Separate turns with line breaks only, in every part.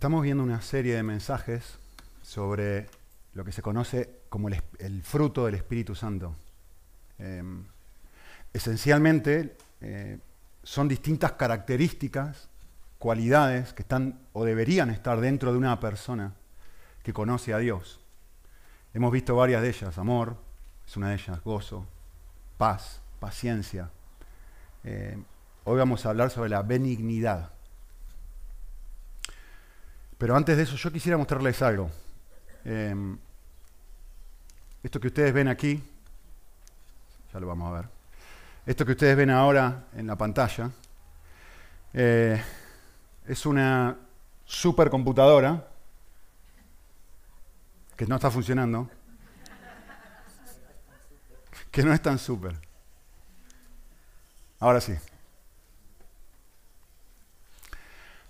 Estamos viendo una serie de mensajes sobre lo que se conoce como el, fruto del Espíritu Santo. Eh, esencialmente eh, son distintas características, cualidades que están o deberían estar dentro de una persona que conoce a Dios. Hemos visto varias de ellas, amor es una de ellas, gozo, paz, paciencia. Eh, hoy vamos a hablar sobre la benignidad. Pero antes de eso yo quisiera mostrarles algo. Eh, esto que ustedes ven aquí, ya lo vamos a ver. Esto que ustedes ven ahora en la pantalla eh, es una supercomputadora que no está funcionando, que no es tan super. Ahora sí.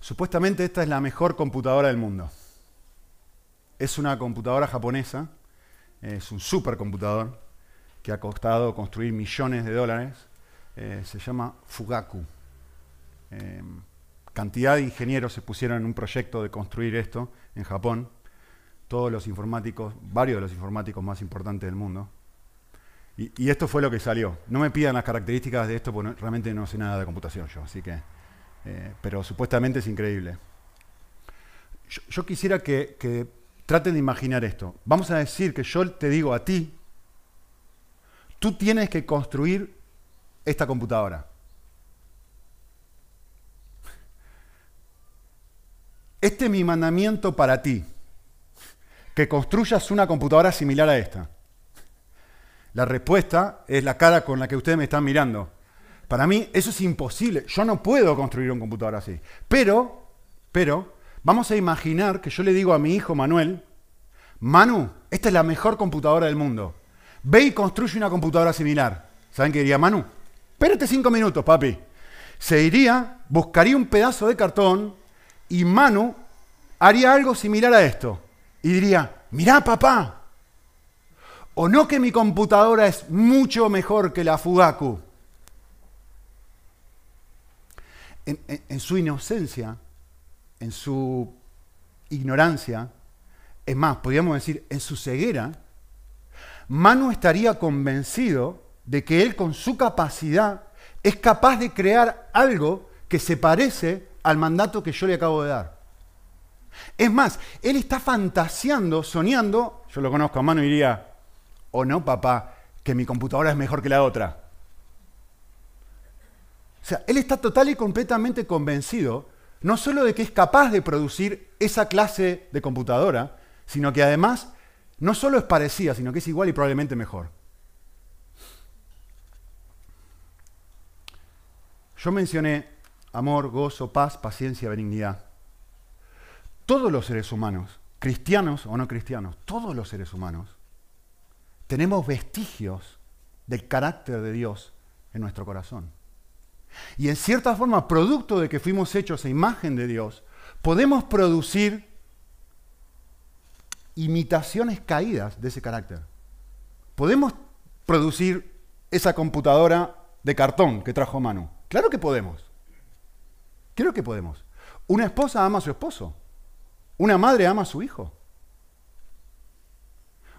Supuestamente esta es la mejor computadora del mundo. Es una computadora japonesa, es un supercomputador que ha costado construir millones de dólares. Eh, se llama Fugaku. Eh, cantidad de ingenieros se pusieron en un proyecto de construir esto en Japón. Todos los informáticos, varios de los informáticos más importantes del mundo. Y esto fue lo que salió. No me pidan las características de esto porque realmente no sé nada de computación yo, así que eh, pero supuestamente es increíble. Yo, quisiera que, que, traten de imaginar esto. Vamos a decir que yo te digo a ti, tú tienes que construir esta computadora. Este es mi mandamiento para ti, que construyas una computadora similar a esta. La respuesta es la cara con la que ustedes me están mirando. Para mí eso es imposible. Yo no puedo construir un computador así. Pero, pero, vamos a imaginar que yo le digo a mi hijo Manuel, Manu, esta es la mejor computadora del mundo. Ve y construye una computadora similar. ¿Saben qué diría Manu? Espérate cinco minutos, papi. Se iría, buscaría un pedazo de cartón y Manu haría algo similar a esto. Y diría, mirá, papá. O no que mi computadora es mucho mejor que la Fugaku. En, su inocencia, en su ignorancia, es más, podríamos decir, en su ceguera, Manu estaría convencido de que él con su capacidad es capaz de crear algo que se parece al mandato que yo le acabo de dar. Es más, él está fantaseando, soñando, yo lo conozco a Manu y diría, o no, papá, que mi computadora es mejor que la otra. O sea, él está total y completamente convencido, no solo de que es capaz de producir esa clase de computadora, sino que además no solo es parecida, sino que es igual y probablemente mejor. Yo mencioné amor, gozo, paz, paciencia, benignidad. Todos los seres humanos, cristianos o no cristianos, todos los seres humanos, tenemos vestigios del carácter de Dios en nuestro corazón. Y en cierta forma, producto de que fuimos hechos a imagen de Dios, podemos producir imitaciones caídas de ese carácter. Podemos producir esa computadora de cartón que trajo Manu. Claro que podemos. Claro que podemos. Una esposa ama a su esposo. Una madre ama a su hijo.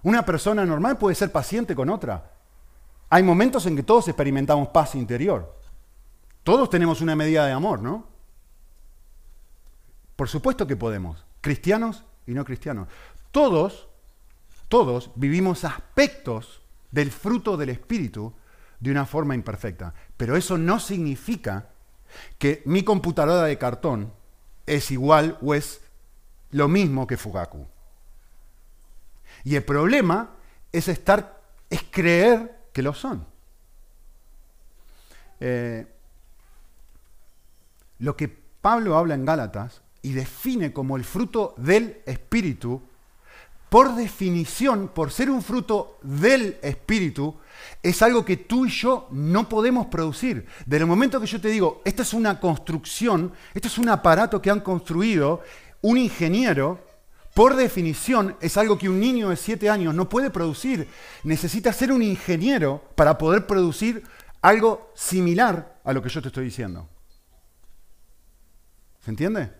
Una persona normal puede ser paciente con otra. Hay momentos en que todos experimentamos paz interior. Todos tenemos una medida de amor, ¿no? Por supuesto que podemos, cristianos y no cristianos. Todos, todos vivimos aspectos del fruto del Espíritu de una forma imperfecta. Pero eso no significa que mi computadora de cartón es igual o es lo mismo que Fugaku. Y el problema es estar, es creer que lo son. Eh, lo que Pablo habla en Gálatas y define como el fruto del Espíritu, por definición, por ser un fruto del Espíritu, es algo que tú y yo no podemos producir. Desde el momento que yo te digo, esta es una construcción, esto es un aparato que han construido un ingeniero, por definición es algo que un niño de 7 años no puede producir. Necesita ser un ingeniero para poder producir algo similar a lo que yo te estoy diciendo. ¿Se entiende?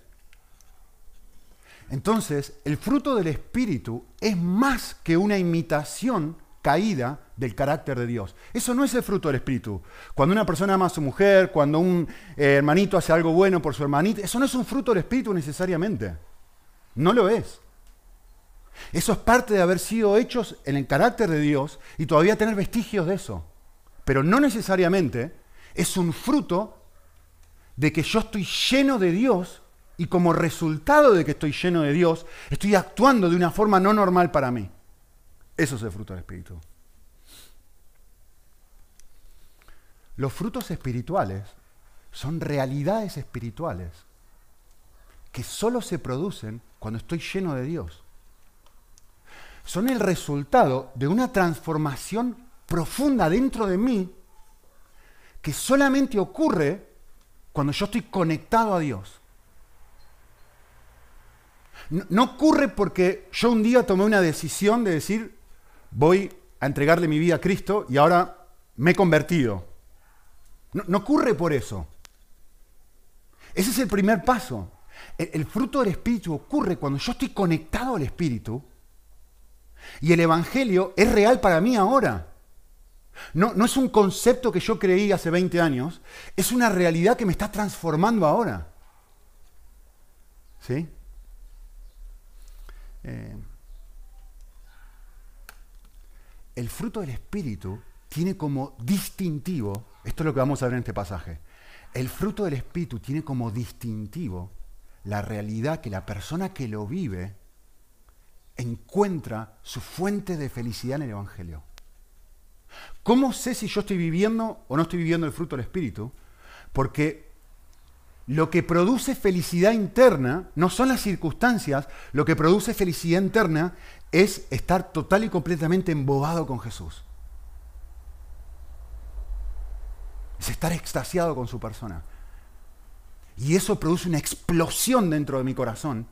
Entonces, el fruto del Espíritu es más que una imitación caída del carácter de Dios. Eso no es el fruto del Espíritu. Cuando una persona ama a su mujer, cuando un eh, hermanito hace algo bueno por su hermanita, eso no es un fruto del Espíritu necesariamente. No lo es. Eso es parte de haber sido hechos en el carácter de Dios y todavía tener vestigios de eso. Pero no necesariamente es un fruto de que yo estoy lleno de Dios y como resultado de que estoy lleno de Dios, estoy actuando de una forma no normal para mí. Eso es el fruto del Espíritu. Los frutos espirituales son realidades espirituales que solo se producen cuando estoy lleno de Dios. Son el resultado de una transformación profunda dentro de mí que solamente ocurre cuando yo estoy conectado a Dios. No, ocurre porque yo un día tomé una decisión de decir, voy a entregarle mi vida a Cristo y ahora me he convertido. No, ocurre por eso. Ese es el primer paso. el, fruto del Espíritu ocurre cuando yo estoy conectado al Espíritu y el Evangelio es real para mí ahora. No, no, es un concepto que yo creí hace 20 años, es una realidad que me está transformando ahora. ¿Sí? Eh, el fruto del Espíritu tiene como distintivo, esto es lo que vamos a ver en este pasaje, el fruto del Espíritu tiene como distintivo la realidad que la persona que lo vive encuentra su fuente de felicidad en el Evangelio. ¿Cómo sé si yo estoy viviendo o no estoy viviendo el fruto del Espíritu? Porque lo que produce felicidad interna no son las circunstancias, lo que produce felicidad interna es estar total y completamente embobado con Jesús. Es estar extasiado con su persona. Y eso produce una explosión dentro de mi corazón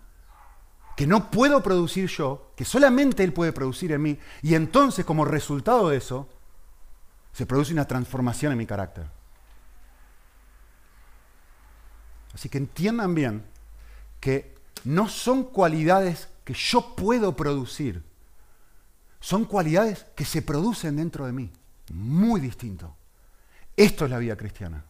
que no puedo producir yo, que solamente Él puede producir en mí. Y entonces como resultado de eso, se produce una transformación en mi carácter. Así que entiendan bien que no son cualidades que yo puedo producir, son cualidades que se producen dentro de mí. Muy distinto. Esto es la vida cristiana.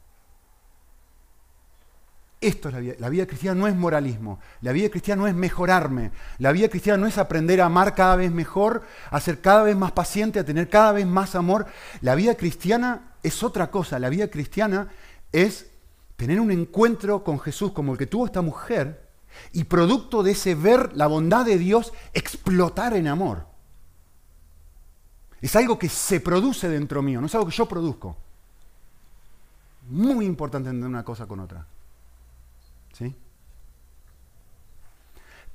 Esto es la vida. La vida cristiana no es moralismo. La vida cristiana no es mejorarme. La vida cristiana no es aprender a amar cada vez mejor, a ser cada vez más paciente, a tener cada vez más amor. La vida cristiana es otra cosa. La vida cristiana es tener un encuentro con Jesús como el que tuvo esta mujer y producto de ese ver la bondad de Dios explotar en amor. Es algo que se produce dentro mío, no es algo que yo produzco. Muy importante entender una cosa con otra. ¿Sí?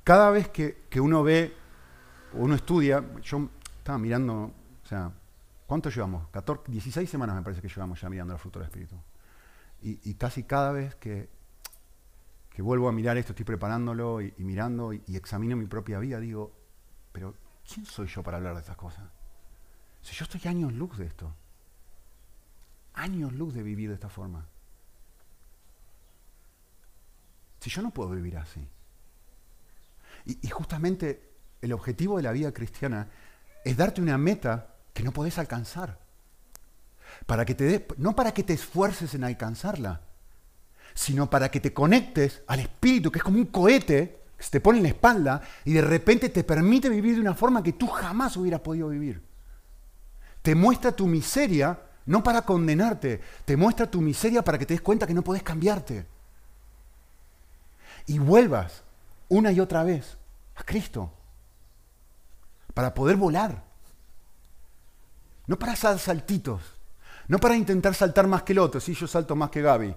Cada vez que, uno ve o uno estudia, yo estaba mirando, o sea, ¿cuánto llevamos? 14, 16 semanas me parece que llevamos ya mirando el fruto del Espíritu. Y, casi cada vez que, que, vuelvo a mirar esto, estoy preparándolo y, mirando y, examino mi propia vida, digo, pero ¿quién soy yo para hablar de estas cosas? Si yo estoy años luz de esto, años luz de vivir de esta forma. Si yo no puedo vivir así. Y, justamente el objetivo de la vida cristiana es darte una meta que no podés alcanzar. Para que te no para que te esfuerces en alcanzarla, sino para que te conectes al espíritu, que es como un cohete que se te pone en la espalda y de repente te permite vivir de una forma que tú jamás hubieras podido vivir. Te muestra tu miseria, no para condenarte, te muestra tu miseria para que te des cuenta que no podés cambiarte y vuelvas una y otra vez a Cristo para poder volar. No para hacer saltitos, no para intentar saltar más que el otro, si yo salto más que Gaby.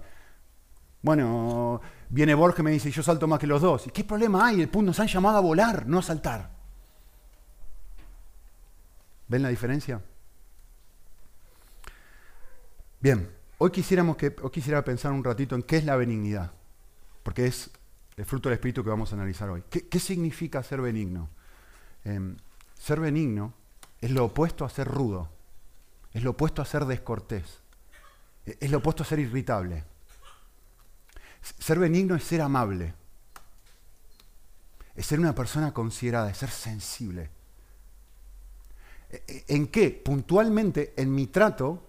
Bueno, viene Borges y me dice, yo salto más que los dos. ¿Y qué problema hay? El punto nos han llamado a volar, no a saltar. ¿Ven la diferencia? Bien, hoy quisiéramos que, hoy quisiera pensar un ratito en qué es la benignidad, porque es el fruto del Espíritu que vamos a analizar hoy. ¿Qué, significa ser benigno? Em, ser benigno es lo opuesto a ser rudo, es lo opuesto a ser descortés, e, es lo opuesto a ser irritable. Ser benigno es ser amable. es ser una persona considerada, es ser sensible. ¿E, e, ¿En qué? Puntualmente en mi trato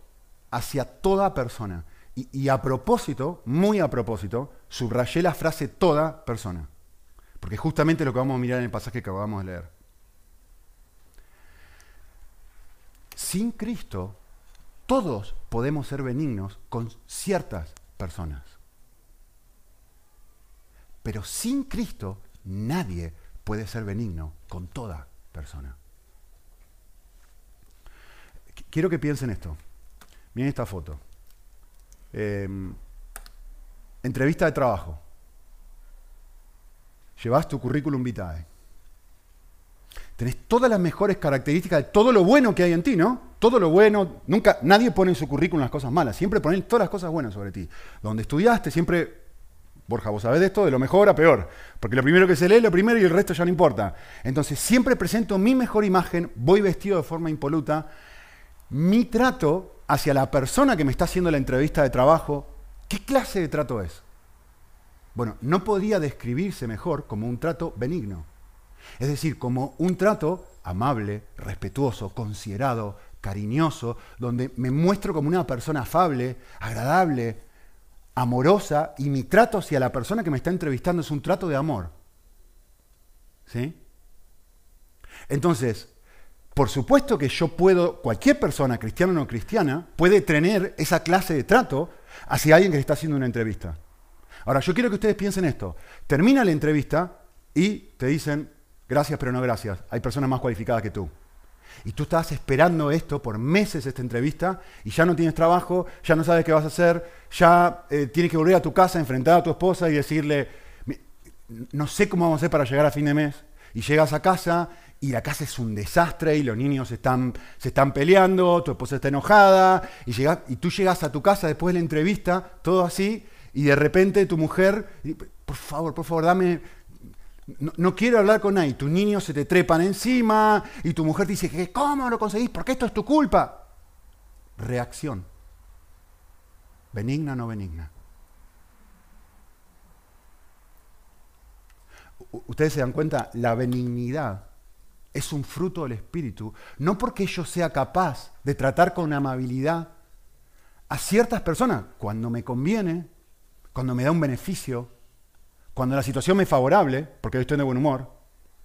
hacia toda persona. Y, a propósito, muy a propósito, subrayé la frase toda persona. Porque justamente lo que vamos a mirar en el pasaje que acabamos de leer. Sin Cristo, todos podemos ser benignos con ciertas personas. Pero sin Cristo, nadie puede ser benigno con toda persona. Quiero que piensen esto. Miren esta foto. Em, entrevista de trabajo. Llevas tu currículum vitae. Tenés todas las mejores características de todo lo bueno que hay en ti, ¿no? Todo lo bueno. Nunca, nadie pone en su currículum las cosas malas. Siempre ponen todas las cosas buenas sobre ti. Donde estudiaste, siempre Borja, vos sabés de esto, de lo mejor a peor. Porque lo primero que se lee es lo primero y el resto ya no importa. Entonces siempre presento mi mejor imagen, voy vestido de forma impoluta. Mi trato hacia la persona que me está haciendo la entrevista de trabajo, ¿qué clase de trato es? Bueno, no podría describirse mejor como un trato benigno. Es decir, como un trato amable, respetuoso, considerado, cariñoso, donde me muestro como una persona afable, agradable, amorosa y mi trato hacia la persona que me está entrevistando es un trato de amor. ¿Sí? Entonces, por supuesto que yo puedo, cualquier persona, cristiana o no cristiana, puede tener esa clase de trato hacia alguien que está haciendo una entrevista. Ahora, yo quiero que ustedes piensen esto. Termina la entrevista y te dicen, gracias pero no gracias, hay personas más cualificadas que tú. Y tú estás esperando esto por meses, esta entrevista, y ya no tienes trabajo, ya no sabes qué vas a hacer, ya eh, tienes que volver a tu casa, enfrentar a tu esposa y decirle, no sé cómo vamos a hacer para llegar a fin de mes. Y llegas a casa y la casa es un desastre y los niños están, se están peleando, tu esposa está enojada, y, y tú llegas a tu casa después de la entrevista, todo así, y de repente tu mujer, por favor, por favor, dame, no, quiero hablar con nadie. Tus niños se te trepan encima y tu mujer te dice, ¿cómo lo conseguís? Porque esto es tu culpa. Reacción. Benigna o no benigna. Ustedes se dan cuenta, la benignidad es un fruto del Espíritu, no porque yo sea capaz de tratar con amabilidad a ciertas personas cuando me conviene, cuando me da un beneficio, cuando la situación me es favorable, porque yo estoy de buen humor,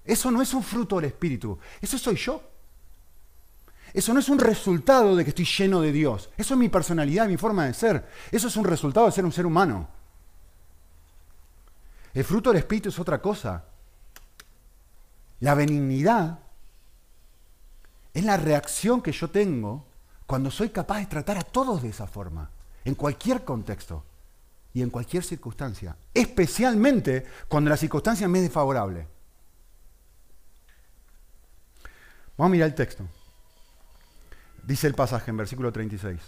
eso no es un fruto del Espíritu, eso soy yo. Eso no es un resultado de que estoy lleno de Dios. Eso es mi personalidad, mi forma de ser. Eso es un resultado de ser un ser humano. El fruto del Espíritu es otra cosa. La benignidad es la reacción que yo tengo cuando soy capaz de tratar a todos de esa forma, en cualquier contexto y en cualquier circunstancia, especialmente cuando la circunstancia me es desfavorable. Vamos a mirar el texto. Dice el pasaje en versículo 36,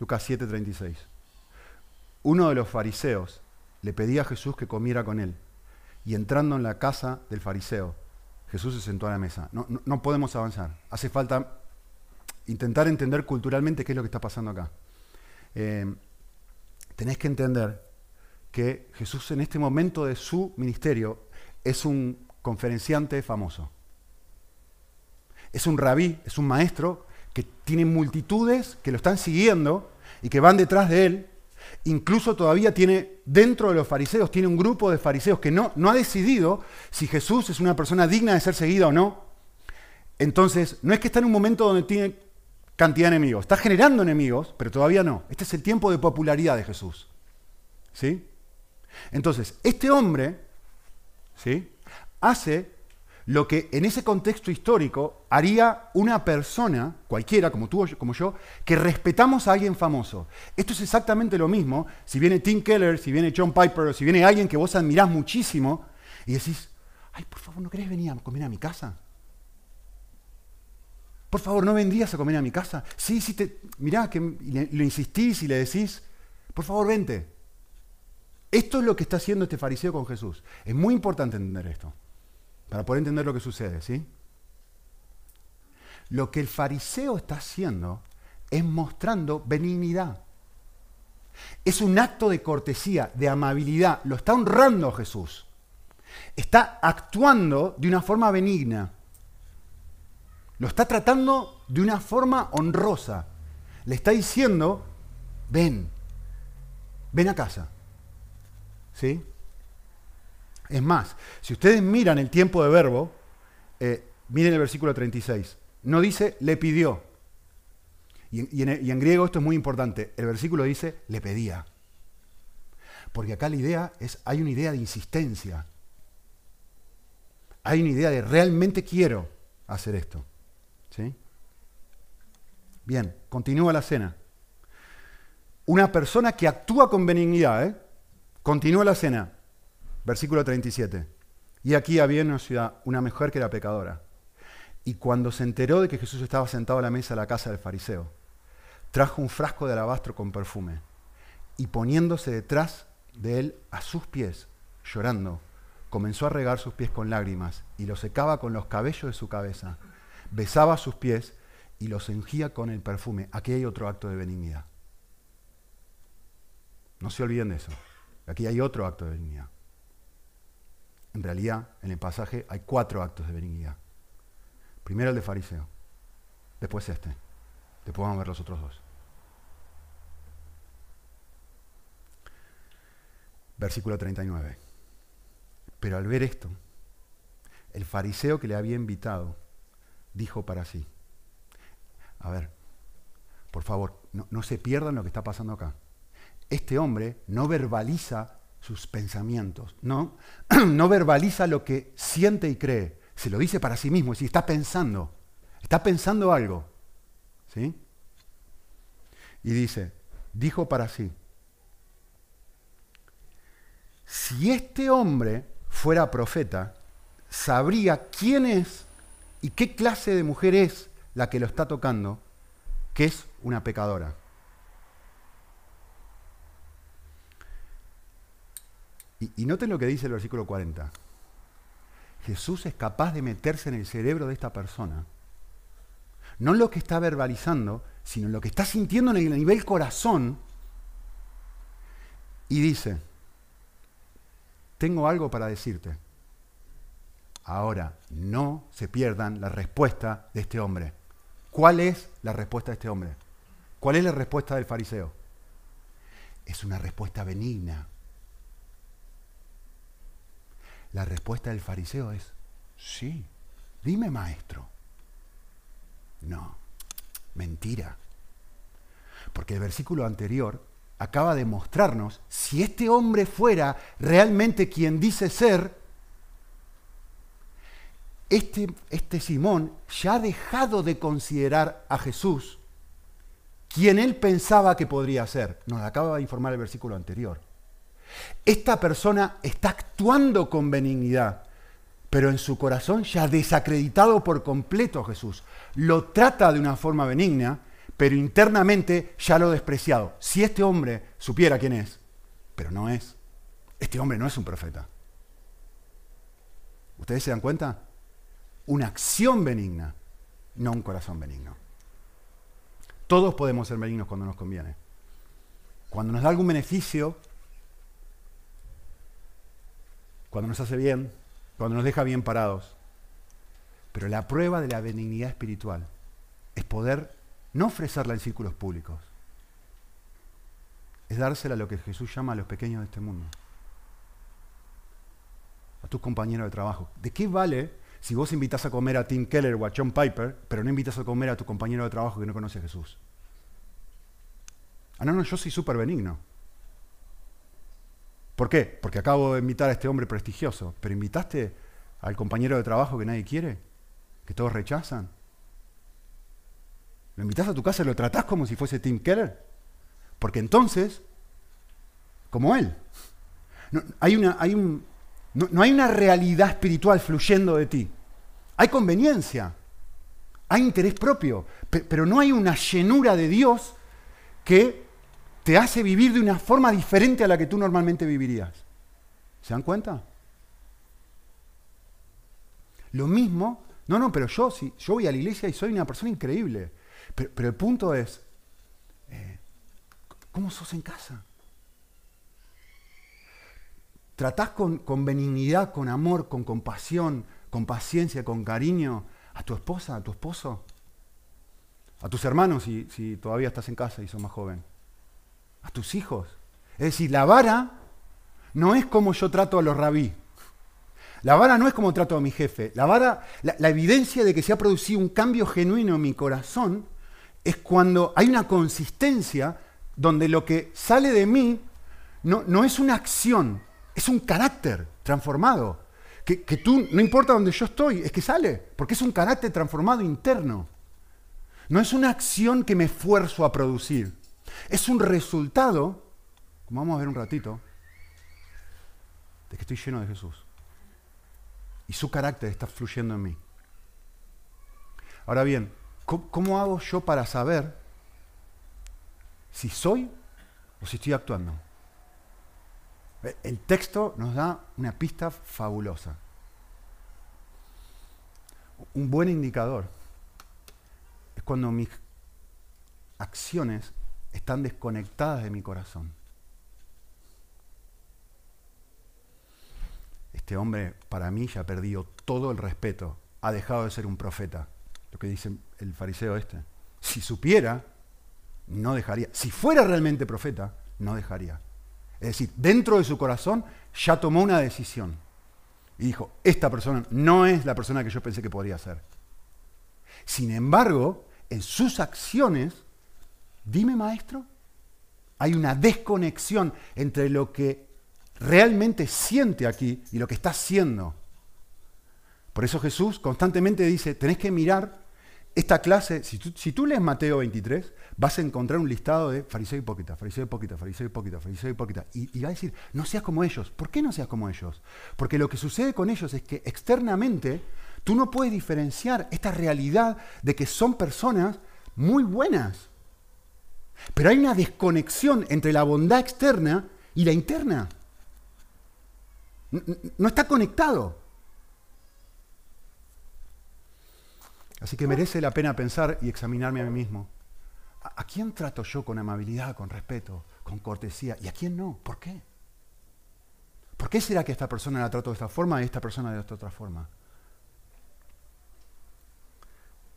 Lucas 7, 36. Uno de los fariseos le pedía a Jesús que comiera con él, y entrando en la casa del fariseo, Jesús se sentó a la mesa. No, podemos avanzar. Hace falta intentar entender culturalmente qué es lo que está pasando acá. Eh, tenés que entender que Jesús en este momento de su ministerio es un conferenciante famoso. Es un rabí, es un maestro que tiene multitudes que lo están siguiendo y que van detrás de él. Incluso todavía tiene, dentro de los fariseos, tiene un grupo de fariseos que no, no ha decidido si Jesús es una persona digna de ser seguida o no. Entonces, no es que está en un momento donde tiene cantidad de enemigos. Está generando enemigos, pero todavía no. Este es el tiempo de popularidad de Jesús. ¿Sí? Entonces, este hombre ¿sí? hace lo que en ese contexto histórico haría una persona, cualquiera, como tú como yo, que respetamos a alguien famoso. Esto es exactamente lo mismo si viene Tim Keller, si viene John Piper, o si viene alguien que vos admirás muchísimo y decís, ay, por favor, ¿no querés venir a comer a mi casa? Por favor, ¿no vendrías a comer a mi casa? Sí, sí, te, mirá, que le, insistís y le decís, por favor, vente. Esto es lo que está haciendo este fariseo con Jesús. Es muy importante entender esto, para poder entender lo que sucede, ¿sí? Lo que el fariseo está haciendo es mostrando benignidad. Es un acto de cortesía, de amabilidad. Lo está honrando Jesús. Está actuando de una forma benigna. Lo está tratando de una forma honrosa. Le está diciendo, ven, ven a casa. ¿Sí? Es más, si ustedes miran el tiempo de verbo, eh, miren el versículo 36. No dice le pidió. Y, en, griego esto es muy importante. El versículo dice le pedía. Porque acá la idea es, hay una idea de insistencia. Hay una idea de realmente quiero hacer esto. ¿Sí? Bien, continúa la cena. Una persona que actúa con benignidad, ¿eh? continúa la cena. Versículo 37. Y aquí había en una ciudad una mujer que era pecadora. Y cuando se enteró de que Jesús estaba sentado a la mesa de la casa del fariseo, trajo un frasco de alabastro con perfume y poniéndose detrás de él a sus pies, llorando, comenzó a regar sus pies con lágrimas y los secaba con los cabellos de su cabeza, besaba sus pies y los ungía con el perfume. Aquí hay otro acto de benignidad. No se olviden de eso. Aquí hay otro acto de benignidad. En realidad, en el pasaje hay cuatro actos de benignidad. Primero el de fariseo, después este, después vamos a ver los otros dos. Versículo 39. Pero al ver esto, el fariseo que le había invitado dijo para sí, a ver, por favor, no, se pierdan lo que está pasando acá. Este hombre no verbaliza sus pensamientos, no, no verbaliza lo que siente y cree, se lo dice para sí mismo, es decir, está pensando, está pensando algo. ¿Sí? Y dice, dijo para sí, si este hombre fuera profeta, sabría quién es y qué clase de mujer es la que lo está tocando, que es una pecadora. Y, noten lo que dice el versículo 40. Jesús es capaz de meterse en el cerebro de esta persona. No lo que está verbalizando, sino lo que está sintiendo en el nivel corazón. Y dice, tengo algo para decirte. Ahora, no se pierdan la respuesta de este hombre. ¿Cuál es la respuesta de este hombre? ¿Cuál es la respuesta del fariseo? Es una respuesta benigna. La respuesta del fariseo es, sí, dime maestro. No, mentira. Porque el versículo anterior acaba de mostrarnos, si este hombre fuera realmente quien dice ser, este, este, Simón ya ha dejado de considerar a Jesús quien él pensaba que podría ser. Nos acaba de informar el versículo anterior. Esta persona está actuando con benignidad, pero en su corazón ya desacreditado por completo a Jesús. Lo trata de una forma benigna, pero internamente ya lo ha despreciado. Si este hombre supiera quién es, pero no es, este hombre no es un profeta. ¿Ustedes se dan cuenta? Una acción benigna, no un corazón benigno. Todos podemos ser benignos cuando nos conviene. Cuando nos da algún beneficio, cuando nos hace bien, cuando nos deja bien parados. Pero la prueba de la benignidad espiritual es poder no ofrecerla en círculos públicos. Es dársela a lo que Jesús llama a los pequeños de este mundo. A tus compañeros de trabajo. ¿De qué vale si vos invitas a comer a Tim Keller o a John Piper, pero no invitas a comer a tu compañero de trabajo que no conoce a Jesús? Ah, no, no, yo soy súper benigno. ¿Por qué? Porque acabo de invitar a este hombre prestigioso, pero invitaste al compañero de trabajo que nadie quiere, que todos rechazan. Lo invitas a tu casa y lo tratás como si fuese Tim Keller. Porque entonces, como él, no hay, una, no, hay una realidad espiritual fluyendo de ti. Hay conveniencia, hay interés propio, pero no hay una llenura de Dios que te hace vivir de una forma diferente a la que tú normalmente vivirías. ¿Se dan cuenta? Lo mismo, no, no, pero yo, sí, yo voy a la iglesia y soy una persona increíble. Pero, el punto es, eh, ¿cómo sos en casa? tratás con, con benignidad, con amor, con compasión, con paciencia, con cariño a tu esposa, a tu esposo, a tus hermanos si, si todavía estás en casa y sos más joven, a tus hijos. Es decir, la vara no es como yo trato a los rabí. La vara no es como trato a mi jefe. La vara, la, evidencia de que se ha producido un cambio genuino en mi corazón es cuando hay una consistencia donde lo que sale de mí no, no es una acción, es un carácter transformado. Que, que, tú, no importa donde yo estoy, es que sale, porque es un carácter transformado interno. No es una acción que me esfuerzo a producir. Es un resultado, como vamos a ver un ratito, de que estoy lleno de Jesús. Y su carácter está fluyendo en mí. Ahora bien, ¿cómo, hago yo para saber si soy o si estoy actuando? El texto nos da una pista fabulosa. Un buen indicador es cuando mis acciones están desconectadas de mi corazón. Este hombre para mí ya ha perdido todo el respeto, ha dejado de ser un profeta, lo que dice el fariseo este. Si supiera, no dejaría. Si fuera realmente profeta, no dejaría. Es decir, dentro de su corazón ya tomó una decisión y dijo, esta persona no es la persona que yo pensé que podría ser. Sin embargo, en sus acciones, dime maestro, hay una desconexión entre lo que realmente siente aquí y lo que está haciendo. Por eso Jesús constantemente dice, tenés que mirar esta clase, si tú, lees Mateo 23, vas a encontrar un listado de fariseo hipócrita, fariseo hipócrita, fariseo hipócrita, fariseo hipócrita. Y, y va a decir, no seas como ellos. ¿Por qué no seas como ellos? Porque lo que sucede con ellos es que externamente tú no puedes diferenciar esta realidad de que son personas muy buenas. Pero hay una desconexión entre la bondad externa y la interna. No está conectado. Así que merece la pena pensar y examinarme a mí mismo. ¿A, quién trato yo con amabilidad, con respeto, con cortesía? ¿Y a quién no? ¿Por qué? ¿Por qué será que esta persona la trato de esta forma y esta persona de esta otra forma?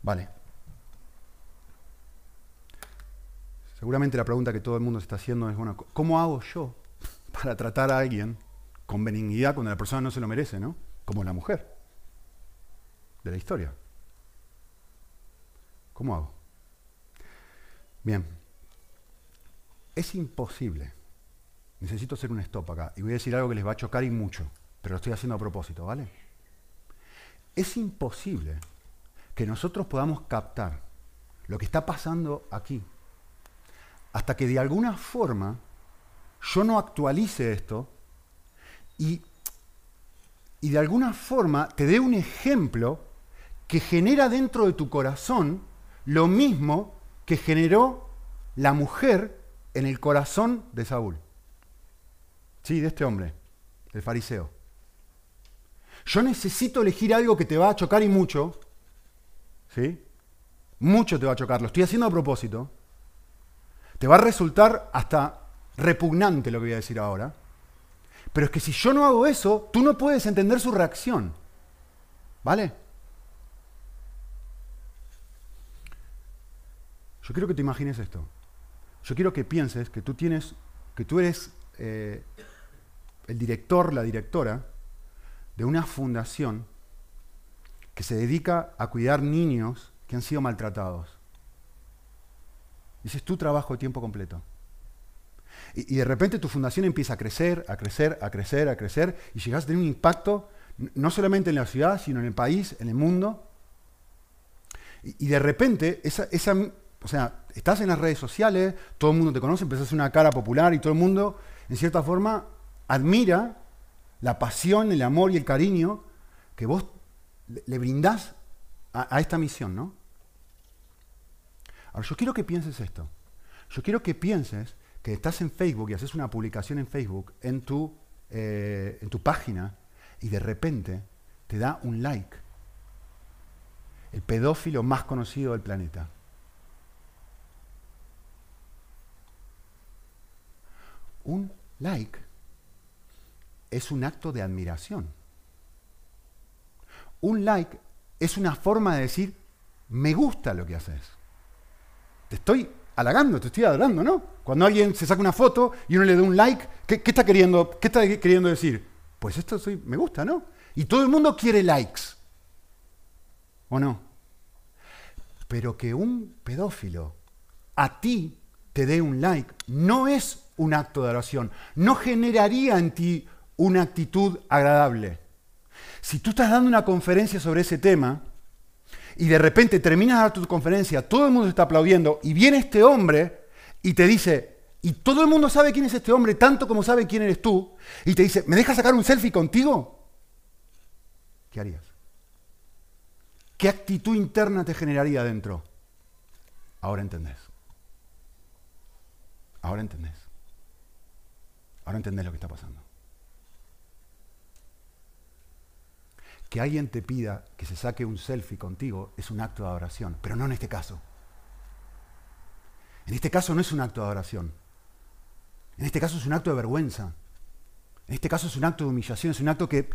Vale. Seguramente la pregunta que todo el mundo está haciendo es, bueno, ¿cómo hago yo para tratar a alguien con benignidad cuando la persona no se lo merece, ¿no? Como la mujer de la historia. ¿Cómo hago? Bien, es imposible. Necesito hacer un stop acá y voy a decir algo que les va a chocar y mucho, pero lo estoy haciendo a propósito, ¿vale? Es imposible que nosotros podamos captar lo que está pasando aquí hasta que de alguna forma yo no actualice esto y, y de alguna forma te dé un ejemplo que genera dentro de tu corazón lo mismo que generó la mujer en el corazón de Saúl. Sí, de este hombre, el fariseo. Yo necesito elegir algo que te va a chocar y mucho. ¿Sí? Mucho te va a chocar. Lo estoy haciendo a propósito. Te va a resultar hasta repugnante lo que voy a decir ahora. Pero es que si yo no hago eso, tú no puedes entender su reacción. ¿Vale? Yo quiero que te imagines esto. Yo quiero que pienses que tú tienes, que tú eres eh, el director, la directora de una fundación que se dedica a cuidar niños que han sido maltratados. Ese es tu trabajo de tiempo completo. Y, de repente tu fundación empieza a crecer, a crecer, a crecer, a crecer, y llegas a tener un impacto no solamente en la ciudad, sino en el país, en el mundo. Y, de repente esa, esa, o sea, estás en las redes sociales, todo el mundo te conoce, empezás a una cara popular y todo el mundo, en cierta forma, admira la pasión, el amor y el cariño que vos le brindás a, esta misión, ¿no? Ahora, yo quiero que pienses esto. Yo quiero que pienses que estás en Facebook y haces una publicación en Facebook, en tu, eh, en tu página, y de repente te da un like. El pedófilo más conocido del planeta. un like es un acto de admiración. Un like es una forma de decir, me gusta lo que haces. Te estoy halagando, te estoy adorando, ¿no? Cuando alguien se saca una foto y uno le da un like, ¿qué, está, queriendo, qué está queriendo decir? Pues esto soy, me gusta, ¿no? Y todo el mundo quiere likes. ¿O no? Pero que un pedófilo a ti te dé un like no es un acto de oración. No generaría en ti una actitud agradable. Si tú estás dando una conferencia sobre ese tema y de repente terminas de dar tu conferencia, todo el mundo está aplaudiendo y viene este hombre y te dice, y todo el mundo sabe quién es este hombre, tanto como sabe quién eres tú, y te dice, ¿me dejas sacar un selfie contigo? ¿Qué harías? ¿Qué actitud interna te generaría dentro? Ahora entendés. Ahora entendés. Ahora entendés lo que está pasando. Que alguien te pida que se saque un selfie contigo es un acto de adoración, pero no en este caso. En este caso no es un acto de adoración. En este caso es un acto de vergüenza. En este caso es un acto de humillación, es un acto que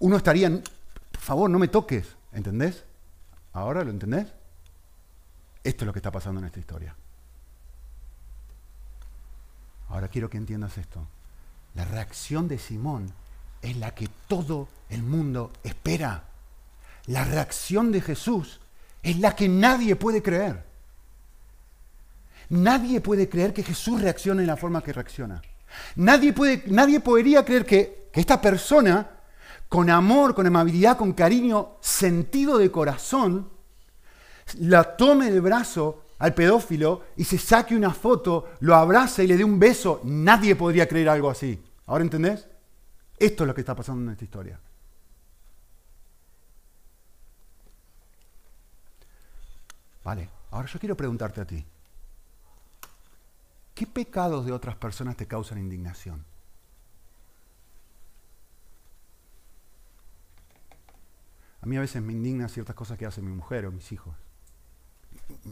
uno estaría, por favor, no me toques, ¿entendés? ¿Ahora lo entendés? Esto es lo que está pasando en esta historia. Ahora quiero que entiendas esto. La reacción de Simón es la que todo el mundo espera. La reacción de Jesús es la que nadie puede creer. Nadie puede creer que Jesús reaccione en la forma que reacciona. Nadie, puede, nadie podría creer que, que esta persona, con amor, con amabilidad, con cariño, sentido de corazón, la tome del brazo al pedófilo y se saque una foto, lo abrace y le dé un beso, nadie podría creer algo así. ¿Ahora entendés? Esto es lo que está pasando en esta historia. Vale, ahora yo quiero preguntarte a ti. ¿Qué pecados de otras personas te causan indignación? A mí a veces me indigna ciertas cosas que hace mi mujer o mis hijos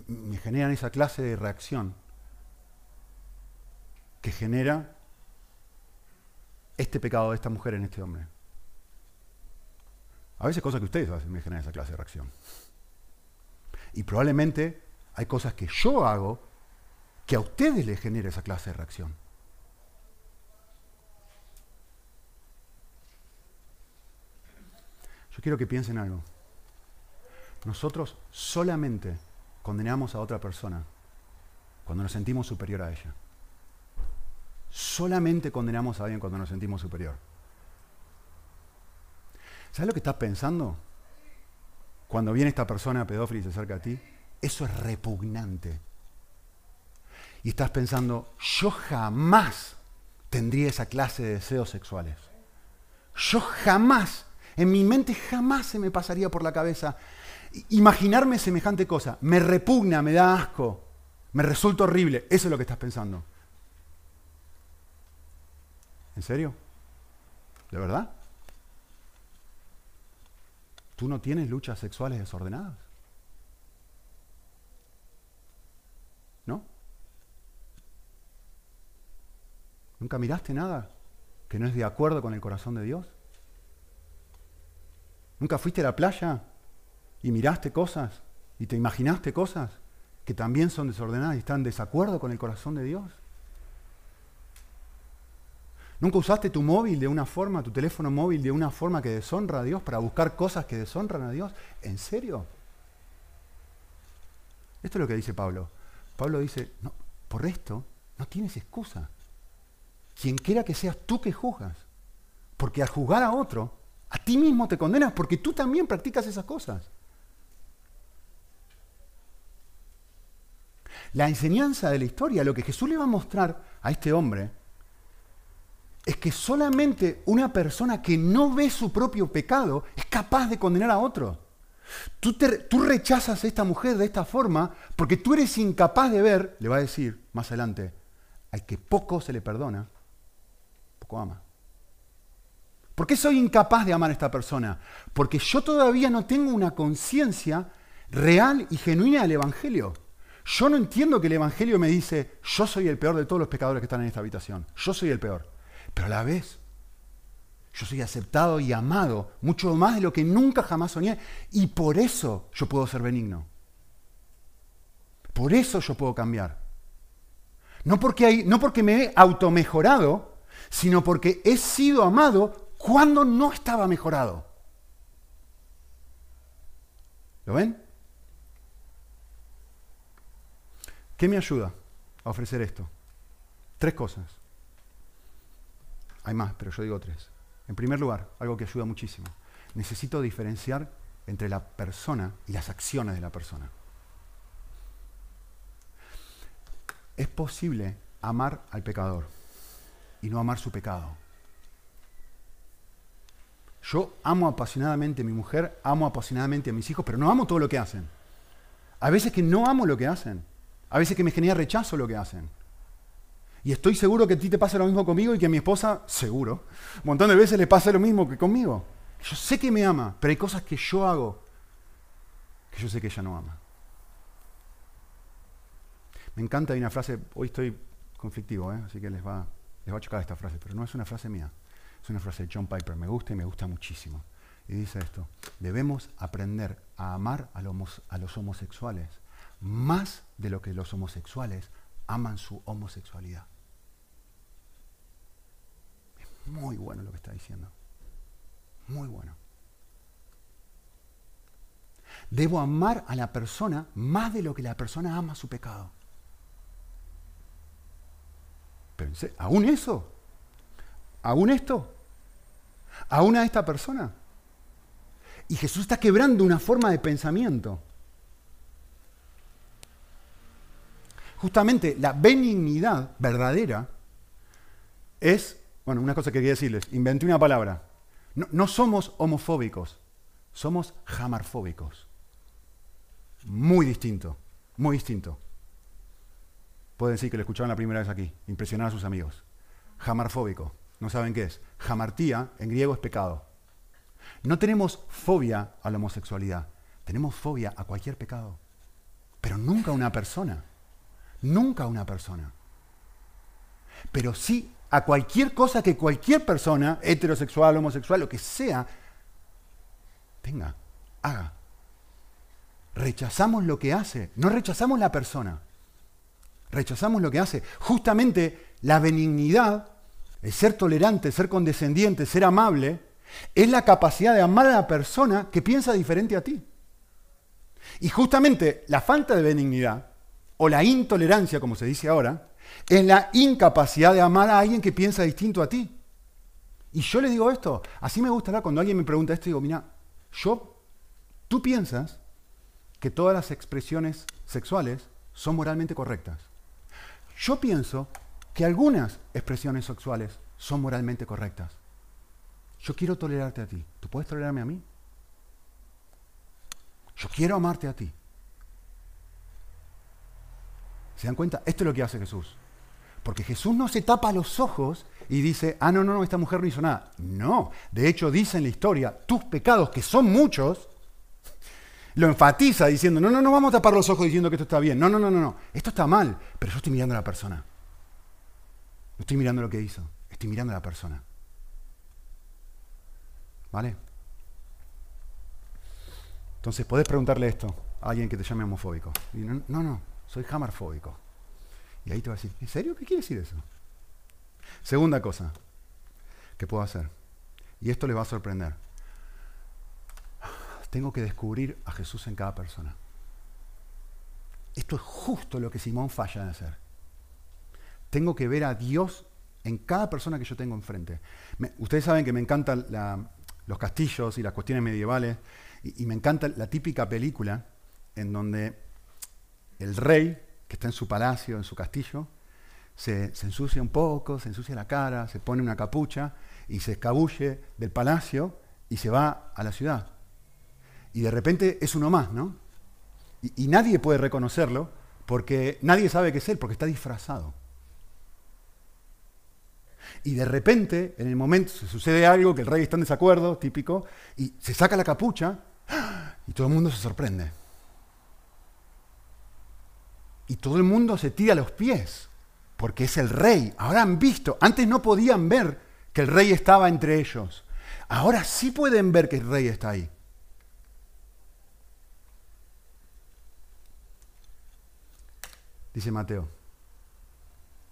me generan esa clase de reacción que genera este pecado de esta mujer en este hombre. A veces cosas que ustedes hacen me generan esa clase de reacción. Y probablemente hay cosas que yo hago que a ustedes les genera esa clase de reacción. Yo quiero que piensen algo. Nosotros solamente condenamos a otra persona cuando nos sentimos superior a ella. Solamente condenamos a alguien cuando nos sentimos superior. ¿Sabes lo que estás pensando? Cuando viene esta persona pedófila y se acerca a ti, eso es repugnante. Y estás pensando, yo jamás tendría esa clase de deseos sexuales. Yo jamás, en mi mente jamás se me pasaría por la cabeza imaginarme semejante cosa me repugna, me da asco, me resulta horrible. Eso es lo que estás pensando. ¿En serio? ¿De verdad? ¿Tú no tienes luchas sexuales desordenadas? ¿No? ¿Nunca miraste nada que no es de acuerdo con el corazón de Dios? ¿Nunca fuiste a la playa y miraste cosas y te imaginaste cosas que también son desordenadas y están desacuerdo con el corazón de Dios. ¿Nunca usaste tu móvil de una forma, tu teléfono móvil de una forma que deshonra a Dios para buscar cosas que deshonran a Dios? ¿En serio? Esto es lo que dice Pablo. Pablo dice, no, por esto no tienes excusa. Quien quiera que seas tú que juzgas. Porque al juzgar a otro, a ti mismo te condenas porque tú también practicas esas cosas. La enseñanza de la historia, lo que Jesús le va a mostrar a este hombre, es que solamente una persona que no ve su propio pecado es capaz de condenar a otro. Tú, tú, rechazas a esta mujer de esta forma porque tú eres incapaz de ver, le va a decir más adelante, al que poco se le perdona, poco ama. ¿Por qué soy incapaz de amar a esta persona? Porque yo todavía no tengo una conciencia real y genuina del Evangelio. Yo no entiendo que el Evangelio me dice, yo soy el peor de todos los pecadores que están en esta habitación. Yo soy el peor. Pero a la vez, Yo soy aceptado y amado, mucho más de lo que nunca jamás soñé. Y por eso yo puedo ser benigno. Por eso yo puedo cambiar. No porque, hay, no porque me he automejorado, sino porque he sido amado cuando no estaba mejorado. ¿Lo ven? ¿Qué me ayuda a ofrecer esto? Tres cosas. Hay más, pero yo digo tres. En primer lugar, algo que ayuda muchísimo. Necesito diferenciar entre la persona y las acciones de la persona. Es posible amar al pecador y no amar su pecado. Yo amo apasionadamente a mi mujer, amo apasionadamente a mis hijos, pero no amo todo lo que hacen. A veces que no amo lo que hacen. A veces que me genera rechazo lo que hacen. Y estoy seguro que a ti te pasa lo mismo conmigo y que a mi esposa, seguro, un montón de veces le pasa lo mismo que conmigo. Yo sé que me ama, pero hay cosas que yo hago que yo sé que ella no ama. Me encanta, hay una frase, hoy estoy conflictivo, ¿eh? así que les va, les va a chocar esta frase, pero no es una frase mía, es una frase de John Piper, me gusta y me gusta muchísimo. Y dice esto, debemos aprender a amar a los homosexuales más de lo que los homosexuales aman su homosexualidad. Muy bueno lo que está diciendo. Muy bueno. Debo amar a la persona más de lo que la persona ama su pecado. Pensé, ¿aún eso? ¿Aún esto? ¿Aún a esta persona? Y Jesús está quebrando una forma de pensamiento. Justamente la benignidad verdadera es, bueno, una cosa que quería decirles, inventé una palabra. No, somos homofóbicos, somos jamarfóbicos. Muy distinto, muy distinto. Pueden decir que lo escucharon la primera vez aquí, impresionar a sus amigos. Jamarfóbico, no saben qué es. Jamartía en griego es pecado. No tenemos fobia a la homosexualidad, tenemos fobia a cualquier pecado, pero nunca a una persona nunca a una persona. Pero sí a cualquier cosa que cualquier persona, heterosexual, homosexual, lo que sea, tenga, haga. Rechazamos lo que hace, no rechazamos la persona. Rechazamos lo que hace. Justamente la benignidad, el ser tolerante, ser condescendiente, ser amable, es la capacidad de amar a la persona que piensa diferente a ti. Y justamente la falta de benignidad o la intolerancia, como se dice ahora, es la incapacidad de amar a alguien que piensa distinto a ti. Y yo le digo esto, así me gusta cuando alguien me pregunta esto, digo, mira, yo, tú piensas que todas las expresiones sexuales son moralmente correctas. Yo pienso que algunas expresiones sexuales son moralmente correctas. Yo quiero tolerarte a ti. ¿Tú puedes tolerarme a mí? Yo quiero amarte a ti. ¿Se dan cuenta? Esto es lo que hace Jesús. Porque Jesús no se tapa los ojos y dice, ah, no, no, no, esta mujer no hizo nada. No, de hecho dice en la historia, tus pecados, que son muchos, lo enfatiza diciendo, no, no, no vamos a tapar los ojos diciendo que esto está bien. No, no, no, no, no, esto está mal, pero yo estoy mirando a la persona. No estoy mirando lo que hizo, estoy mirando a la persona. ¿Vale? Entonces, podés preguntarle esto a alguien que te llame homofóbico. no, no, no, soy jamarfóbico. Y ahí te va a decir, ¿en serio? ¿Qué quiere decir eso? Segunda cosa que puedo hacer, y esto les va a sorprender. Tengo que descubrir a Jesús en cada persona. Esto es justo lo que Simón falla de hacer. Tengo que ver a Dios en cada persona que yo tengo enfrente. ustedes saben que me encantan los castillos y las cuestiones medievales, y me encanta la típica película en donde el rey, que está en su palacio, en su castillo, se, ensucia un poco, se ensucia la cara, se pone una capucha y se escabulle del palacio y se va a la ciudad. Y de repente es uno más, ¿no? Y, nadie puede reconocerlo porque nadie sabe que es él, porque está disfrazado. Y de repente, en el momento, se sucede algo, que el rey está en desacuerdo, típico, y se saca la capucha y todo el mundo se sorprende. Y todo el mundo se tira a los pies, porque es el rey. Ahora han visto, antes no podían ver que el rey estaba entre ellos. Ahora sí pueden ver que el rey está ahí. Dice Mateo.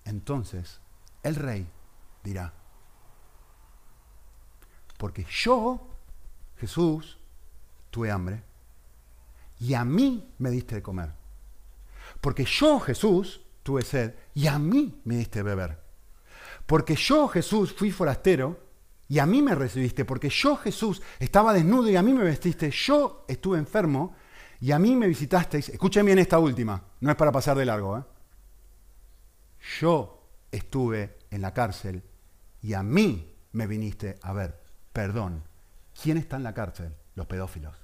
Entonces, el rey dirá, porque yo, Jesús, tuve hambre y a mí me diste de comer. Porque yo, Jesús, tuve sed y a mí me diste beber. Porque yo, Jesús, fui forastero y a mí me recibiste. Porque yo, Jesús, estaba desnudo y a mí me vestiste. Yo estuve enfermo y a mí me visitasteis. Escuchen bien esta última, no es para pasar de largo. ¿eh? Yo estuve en la cárcel y a mí me viniste a ver. Perdón. ¿Quién está en la cárcel? Los pedófilos.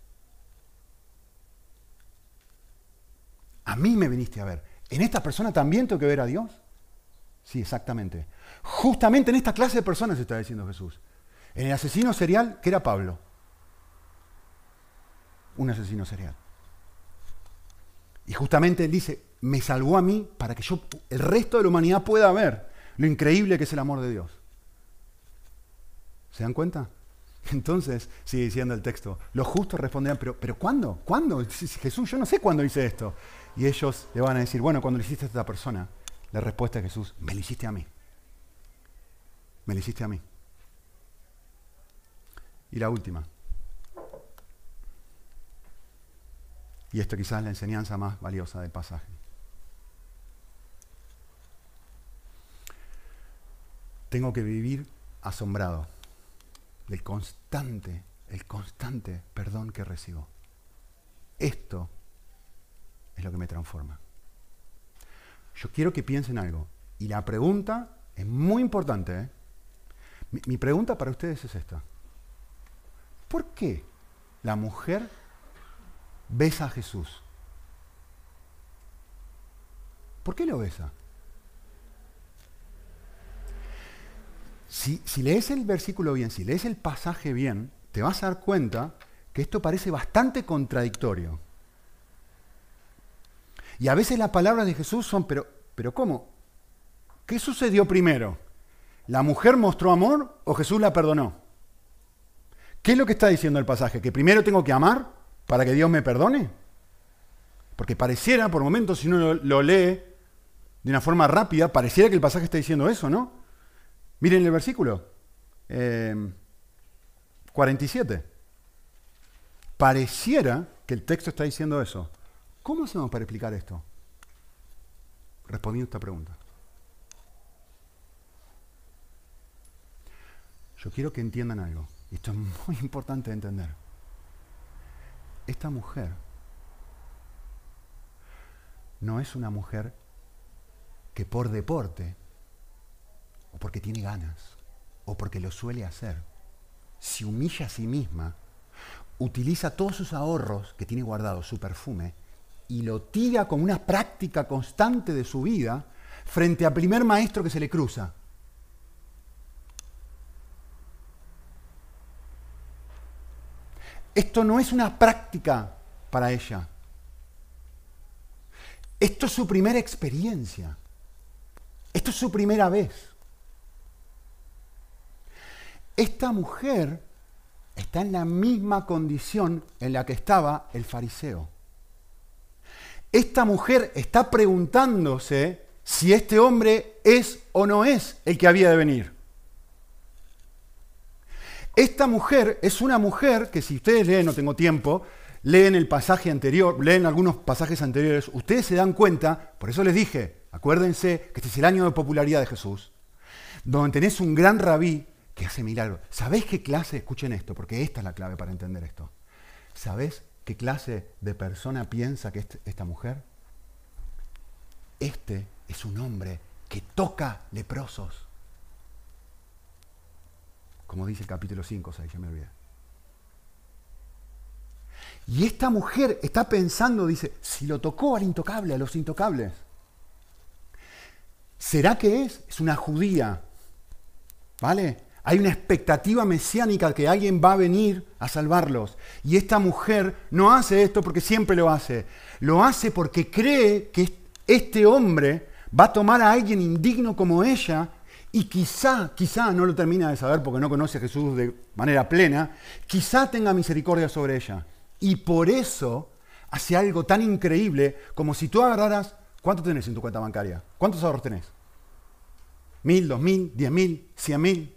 A mí me viniste a ver. ¿En esta persona también tengo que ver a Dios? Sí, exactamente. Justamente en esta clase de personas está diciendo Jesús. En el asesino serial, que era Pablo. Un asesino serial. Y justamente él dice, me salvó a mí para que yo, el resto de la humanidad pueda ver lo increíble que es el amor de Dios. ¿Se dan cuenta? Entonces, sigue diciendo el texto, los justos responderán, pero, pero ¿cuándo? ¿Cuándo? Jesús, yo no sé cuándo hice esto. Y ellos le van a decir, bueno, cuando lo hiciste a esta persona, la respuesta de Jesús, me lo hiciste a mí. Me lo hiciste a mí. Y la última. Y esto quizás es la enseñanza más valiosa del pasaje. Tengo que vivir asombrado del constante, el constante perdón que recibo. Esto es lo que me transforma. Yo quiero que piensen algo. Y la pregunta es muy importante. ¿eh? Mi, pregunta para ustedes es esta. ¿Por qué la mujer besa a Jesús? ¿Por qué lo besa? Si, lees el versículo bien, si lees el pasaje bien, te vas a dar cuenta que esto parece bastante contradictorio. Y a veces las palabras de Jesús son, pero, pero ¿cómo? ¿Qué sucedió primero? ¿La mujer mostró amor o Jesús la perdonó? ¿Qué es lo que está diciendo el pasaje? ¿Que primero tengo que amar para que Dios me perdone? Porque pareciera, por momentos, si uno lo, lee de una forma rápida, pareciera que el pasaje está diciendo eso, ¿no? Miren el versículo 47. Eh, Pareciera que el texto está diciendo eso. ¿Cómo hacemos para explicar esto? Respondiendo esta pregunta. Yo quiero que entiendan algo, y esto es muy importante de entender. Esta mujer no es una mujer que por deporte o porque tiene ganas, o porque lo suele hacer, se humilla a sí misma, utiliza todos sus ahorros que tiene guardados, su perfume, y lo tira como una práctica constante de su vida frente al primer maestro que se le cruza. Esto no es una práctica para ella. Esto es su primera experiencia. Esto es su primera vez. Esta mujer está en la misma condición en la que estaba el fariseo. Esta mujer está preguntándose si este hombre es o no es el que había de venir. Esta mujer es una mujer que si ustedes leen, no tengo tiempo, leen el pasaje anterior, leen algunos pasajes anteriores, ustedes se dan cuenta, por eso les dije, acuérdense que este es el año de popularidad de Jesús, donde tenés un gran rabí que hace milagros. ¿Sabés qué clase? Escuchen esto, porque esta es la clave para entender esto. ¿Sabés qué clase de persona piensa que esta mujer? Este es un hombre que toca leprosos. Como dice el capítulo 5, 6, ya me olvidé. Y esta mujer está pensando, dice, si lo tocó al intocable, a los intocables. ¿Será que es? Es una judía. ¿Vale? Hay una expectativa mesiánica que alguien va a venir a salvarlos. Y esta mujer no hace esto porque siempre lo hace. Lo hace porque cree que este hombre va a tomar a alguien indigno como ella y quizá, quizá no lo termina de saber porque no conoce a Jesús de manera plena, quizá tenga misericordia sobre ella. Y por eso hace algo tan increíble como si tú agarraras, ¿cuánto tenés en tu cuenta bancaria? ¿Cuántos ahorros tenés? ¿Mil, dos mil, diez mil, cien mil,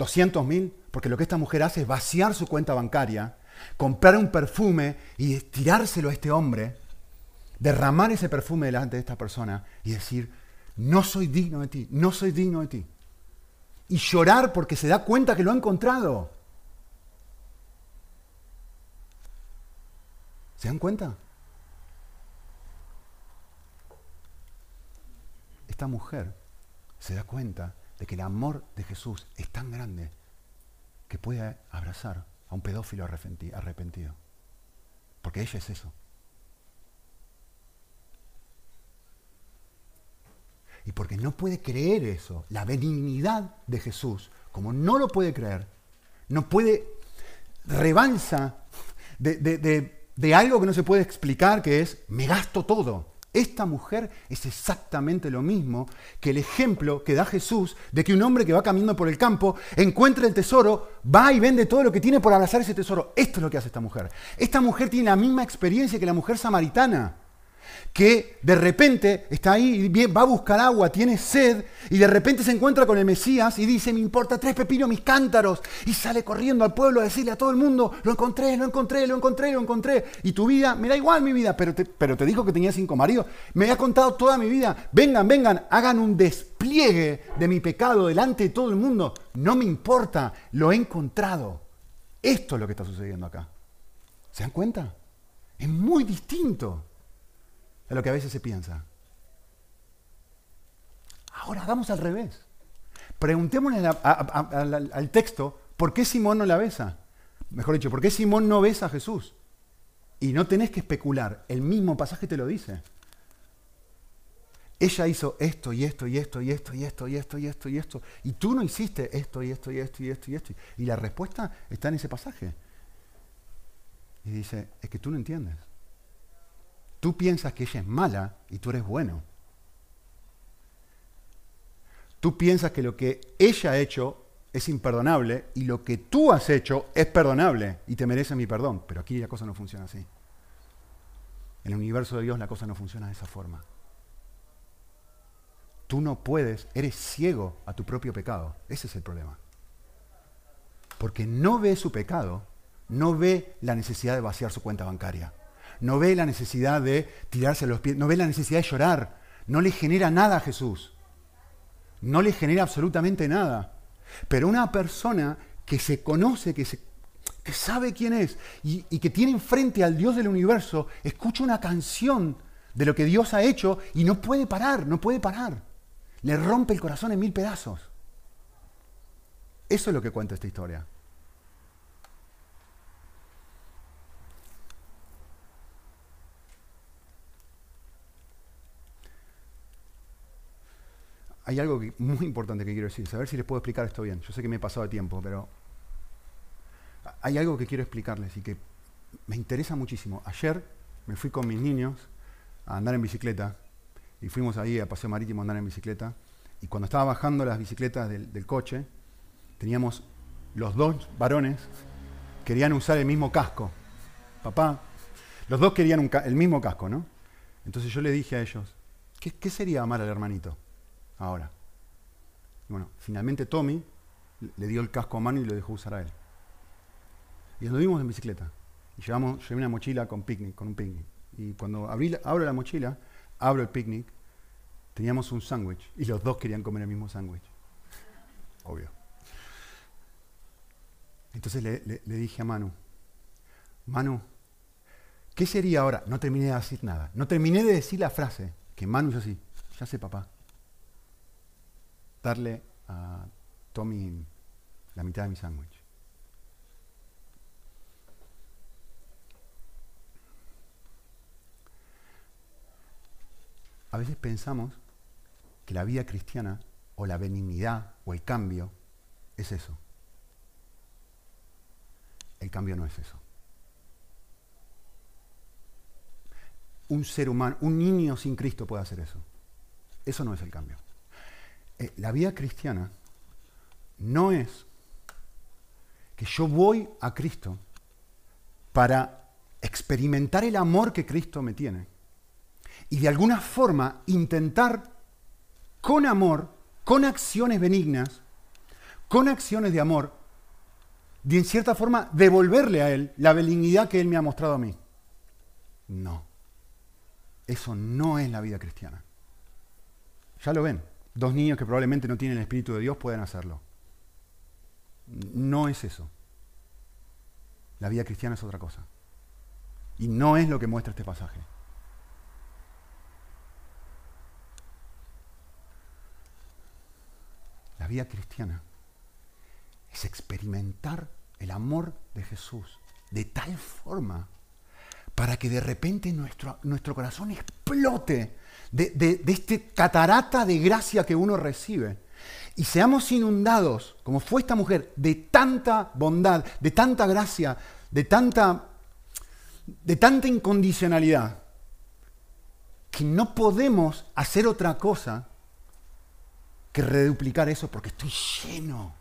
doscientos mil? Porque lo que esta mujer hace es vaciar su cuenta bancaria, comprar un perfume y tirárselo a este hombre, derramar ese perfume delante de esta persona y decir, no soy digno de ti, no soy digno de ti. Y llorar porque se da cuenta que lo ha encontrado. ¿Se dan cuenta? Esta mujer se da cuenta de que el amor de Jesús es tan grande que puede abrazar a un pedófilo arrepentido. Porque ella es eso. Y porque no puede creer eso, la benignidad de Jesús, como no lo puede creer, no puede, revansa de, de algo que no se puede explicar, que es, me gasto todo. Esta mujer es exactamente lo mismo que el ejemplo que da Jesús de que un hombre que va caminando por el campo encuentra el tesoro, va y vende todo lo que tiene por abrazar ese tesoro. Esto es lo que hace esta mujer. Esta mujer tiene la misma experiencia que la mujer samaritana que de repente está ahí, va a buscar agua, tiene sed, y de repente se encuentra con el Mesías y dice, me importa tres pepinos mis cántaros, y sale corriendo al pueblo a decirle a todo el mundo, lo encontré, lo encontré, lo encontré, lo encontré, y tu vida, me da igual mi vida, pero te, pero te dijo que tenía cinco maridos, me ha contado toda mi vida, vengan, vengan, hagan un despliegue de mi pecado delante de todo el mundo, no me importa, lo he encontrado. Esto es lo que está sucediendo acá. ¿Se dan cuenta? Es muy distinto de lo que a veces se piensa. Ahora hagamos al revés. Preguntémosle al texto, ¿por qué Simón no la besa? Mejor dicho, ¿por qué Simón no besa a Jesús? Y no tenés que especular, el mismo pasaje te lo dice. Ella hizo esto y esto y esto y esto y esto y esto y esto y esto. Y tú no hiciste esto y esto y esto y esto y esto. Y la respuesta está en ese pasaje. Y dice, es que tú no entiendes. Tú piensas que ella es mala y tú eres bueno. Tú piensas que lo que ella ha hecho es imperdonable y lo que tú has hecho es perdonable y te merece mi perdón. Pero aquí la cosa no funciona así. En el universo de Dios la cosa no funciona de esa forma. Tú no puedes, eres ciego a tu propio pecado. Ese es el problema. Porque no ve su pecado, no ve la necesidad de vaciar su cuenta bancaria no ve la necesidad de tirarse a los pies, no ve la necesidad de llorar, no le genera nada a Jesús. No le genera absolutamente nada. Pero una persona que se conoce, que, que sabe quién es y, y que tiene enfrente al Dios del universo, escucha una canción de lo que Dios ha hecho y no puede parar, no puede parar. Le rompe el corazón en mil pedazos. Eso es lo que cuenta esta historia. Hay algo muy importante que quiero decir, a ver si les puedo explicar esto bien. Yo sé que me he pasado de tiempo, pero hay algo que quiero explicarles y que me interesa muchísimo. Ayer me fui con mis niños a andar en bicicleta y fuimos ahí a Paseo Marítimo a andar en bicicleta y cuando estaba bajando las bicicletas del, coche, teníamos los dos varones querían usar el mismo casco. Papá, los dos querían el mismo casco, ¿no? Entonces yo le dije a ellos, ¿qué sería amar al hermanito? Ahora. bueno, finalmente Tommy le dio el casco a mano y lo dejó usar a él. Y anduvimos en bicicleta. Y llevamos, llevé una mochila con picnic, con un picnic. Y cuando abrí, abro la mochila, abro el picnic, teníamos un sándwich. Y los dos querían comer el mismo sándwich. Obvio. Entonces le, le, dije a Manu, Manu, ¿qué sería ahora? No terminé de decir nada. No terminé de decir la frase que Manu hizo así. Ya sé, papá darle a Tommy la mitad de mi sándwich. A veces pensamos que la vida cristiana o la benignidad o el cambio es eso. El cambio no es eso. Un ser humano, un niño sin Cristo puede hacer eso. Eso no es el cambio. Eh, la vida cristiana no es que yo voy a Cristo para experimentar el amor que Cristo me tiene y de alguna forma intentar con amor, con acciones benignas, con acciones de amor, de en cierta forma devolverle a Él la benignidad que Él me ha mostrado a mí. No. Eso no es la vida cristiana. Ya lo ven. Dos niños que probablemente no tienen el Espíritu de Dios pueden hacerlo. No es eso. La vida cristiana es otra cosa. Y no es lo que muestra este pasaje. La vida cristiana es experimentar el amor de Jesús de tal forma para que de repente nuestro, nuestro corazón explote de, de este catarata de gracia que uno recibe y seamos inundados, como fue esta mujer, de tanta bondad, de tanta gracia, de tanta, de tanta incondicionalidad, que no podemos hacer otra cosa que reduplicar eso porque estoy lleno.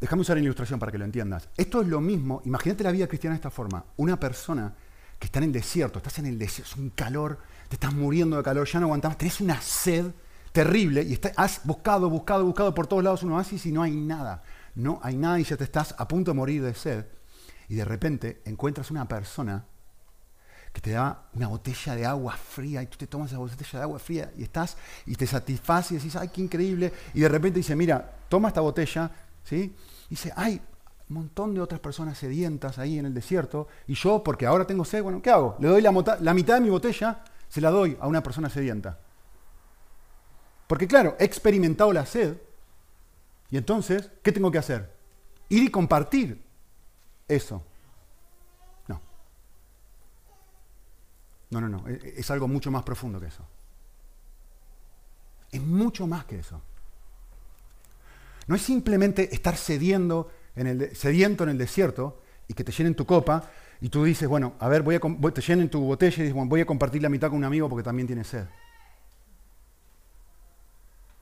Déjame usar la ilustración para que lo entiendas. Esto es lo mismo, imagínate la vida cristiana de esta forma. Una persona que está en el desierto, estás en el desierto, es un calor, te estás muriendo de calor, ya no aguantas, tenés una sed terrible y has buscado, buscado, buscado por todos lados un oasis y no hay nada. No hay nada y ya te estás a punto de morir de sed. Y de repente encuentras una persona que te da una botella de agua fría y tú te tomas esa botella de agua fría y estás y te satisface y decís, ay, qué increíble. Y de repente dice, mira, toma esta botella, ¿sí? Y dice, ay, un montón de otras personas sedientas ahí en el desierto y yo, porque ahora tengo sed, bueno, ¿qué hago? Le doy la, la mitad de mi botella, se la doy a una persona sedienta. Porque claro, he experimentado la sed y entonces, ¿qué tengo que hacer? Ir y compartir eso. No. No, no, no. E, e, es algo mucho más profundo que eso. Es mucho más que eso. No es simplemente estar cediendo en el, sediento en el desierto y que te llenen tu copa y tú dices, bueno, a ver, voy a, te llenen tu botella y dices, bueno, voy a compartir la mitad con un amigo porque también tiene sed.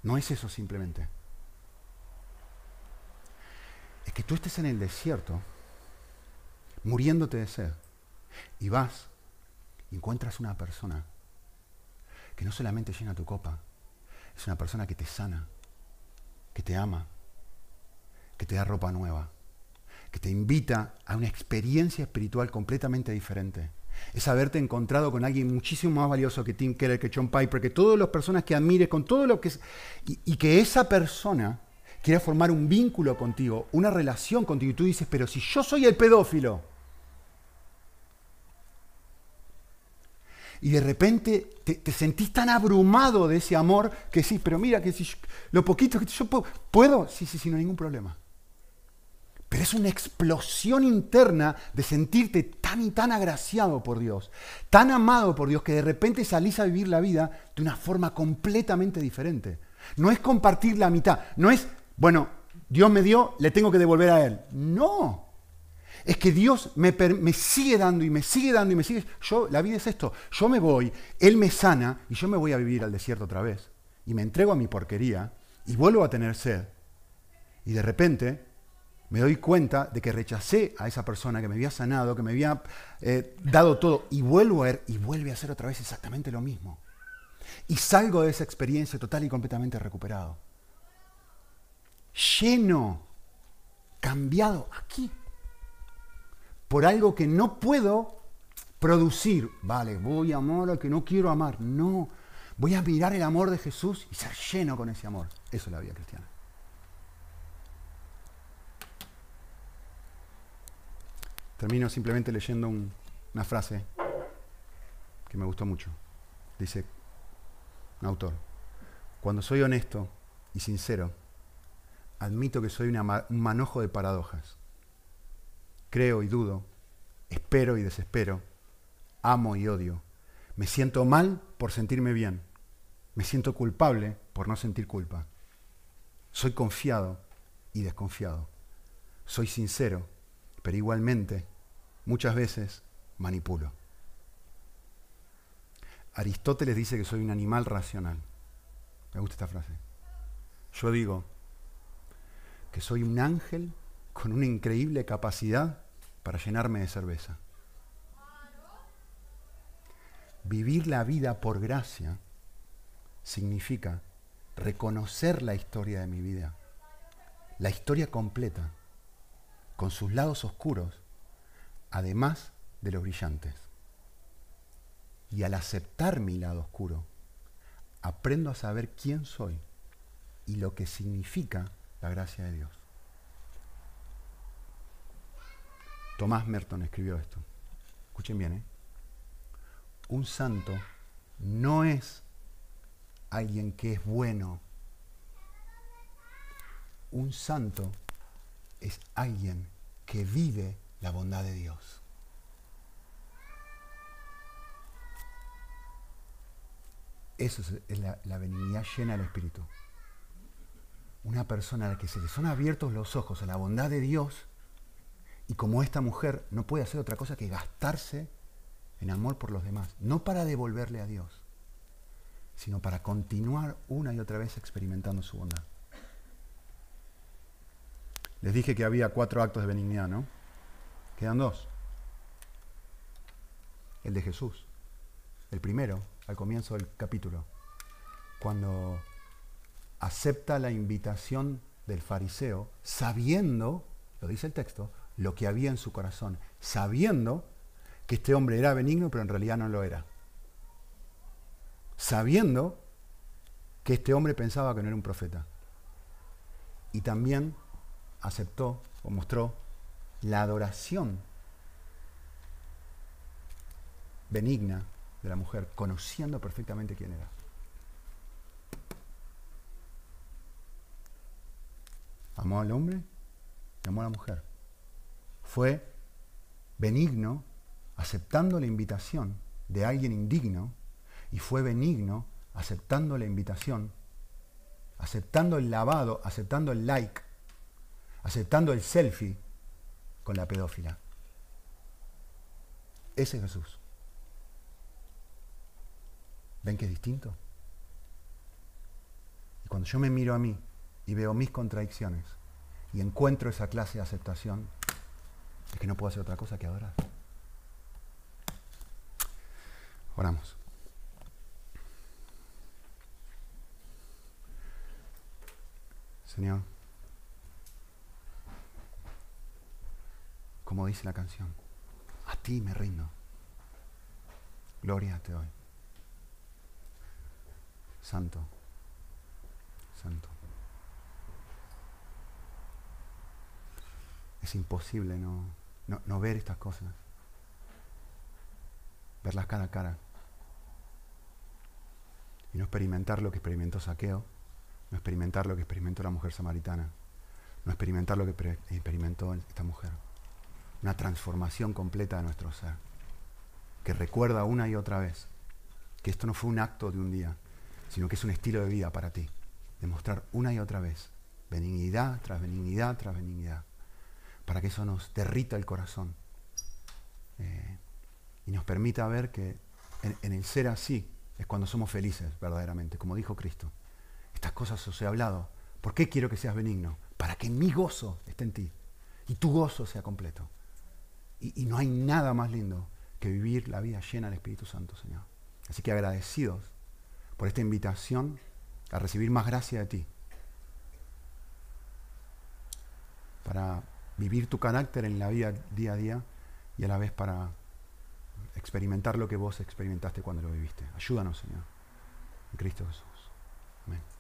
No es eso simplemente es que tú estés en el desierto, muriéndote de sed, y vas y encuentras una persona que no solamente llena tu copa, es una persona que te sana, que te ama, que te da ropa nueva, que te invita a una experiencia espiritual completamente diferente. Es haberte encontrado con alguien muchísimo más valioso que Tim Keller, que John Piper, que todas las personas que admires, con todo lo que es. Y, que esa persona quiere formar un vínculo contigo, una relación contigo, y tú dices, pero si yo soy el pedófilo, y de repente te, sentís tan abrumado de ese amor que sí, pero mira que si lo poquito que yo puedo, ¿puedo? Sí, sí, sí, no hay ningún problema. Pero es una explosión interna de sentirte tan y tan agraciado por Dios, tan amado por Dios, que de repente salís a vivir la vida de una forma completamente diferente. No es compartir la mitad, no es bueno, Dios me dio, le tengo que devolver a Él. No. Es que Dios me, me, sigue dando y me sigue dando y me sigue. Yo, la vida es esto. Yo me voy, Él me sana y yo me voy a vivir al desierto otra vez. Y me entrego a mi porquería y vuelvo a tener sed. Y de repente me doy cuenta de que rechacé a esa persona que me había sanado, que me había eh, dado todo. Y vuelvo a ver y vuelve a hacer otra vez exactamente lo mismo. Y salgo de esa experiencia total y completamente recuperado lleno, cambiado aquí, por algo que no puedo producir. Vale, voy a amar al que no quiero amar. No, voy a mirar el amor de Jesús y ser lleno con ese amor. Eso es la vida cristiana. Termino simplemente leyendo una frase que me gustó mucho. Dice un autor, cuando soy honesto y sincero, admito que soy un manojo de paradojas. Creo y dudo, espero y desespero, amo y odio. Me siento mal por sentirme bien. Me siento culpable por no sentir culpa. Soy confiado y desconfiado. Soy sincero, pero igualmente muchas veces manipulo. Aristóteles dice que soy un animal racional. Me gusta esta frase. Yo digo que soy un ángel con una increíble capacidad para llenarme de cerveza. Vivir la vida por gracia significa reconocer la historia de mi vida, la historia completa, con sus lados oscuros, además de los brillantes. Y al aceptar mi lado oscuro, aprendo a saber quién soy y lo que significa la gracia de Dios. Tomás Merton escribió esto. Escuchen bien, ¿eh? Un santo no es alguien que es bueno. Un santo es alguien que vive la bondad de Dios. Eso es la, la benignidad llena del Espíritu. Una persona a la que se le son abiertos los ojos a la bondad de Dios y como esta mujer no puede hacer otra cosa que gastarse en amor por los demás, no para devolverle a Dios, sino para continuar una y otra vez experimentando su bondad. Les dije que había cuatro actos de benignidad, ¿no? Quedan dos. El de Jesús. El primero, al comienzo del capítulo, cuando acepta la invitación del fariseo, sabiendo, lo dice el texto, lo que había en su corazón, sabiendo que este hombre era benigno, pero en realidad no lo era. Sabiendo que este hombre pensaba que no era un profeta. Y también aceptó o mostró la adoración benigna de la mujer, conociendo perfectamente quién era. Amó al hombre y amó a la mujer. Fue benigno, aceptando la invitación de alguien indigno, y fue benigno, aceptando la invitación, aceptando el lavado, aceptando el like, aceptando el selfie con la pedófila. Ese es Jesús. ¿Ven que es distinto? Y cuando yo me miro a mí y veo mis contradicciones y encuentro esa clase de aceptación, es que no puedo hacer otra cosa que adorar. Oramos. Señor, como dice la canción, a ti me rindo. Gloria te doy. Santo, santo. Es imposible no, no, ver estas cosas. Verlas cara a cara. Y no experimentar lo que experimentó Saqueo, no experimentar lo que experimentó la mujer samaritana, no experimentar lo que experimentó esta mujer. Una transformación completa de nuestro ser, que recuerda una y otra vez que esto no fue un acto de un día, sino que es un estilo de vida para ti. Demostrar una y otra vez benignidad tras benignidad tras benignidad para que eso nos derrita el corazón eh, y nos permita ver que en, el ser así es cuando somos felices verdaderamente, como dijo Cristo. Estas cosas os he hablado. ¿Por qué quiero que seas benigno? Para que mi gozo esté en ti y tu gozo sea completo. Y, no hay nada más lindo que vivir la vida llena del Espíritu Santo, Señor. Así que agradecidos por esta invitación a recibir más gracia de ti. Para vivir tu carácter en la vida día a día y a la vez para experimentar lo que vos experimentaste cuando lo viviste. Ayúdanos, Señor. En Cristo Jesús. Amén.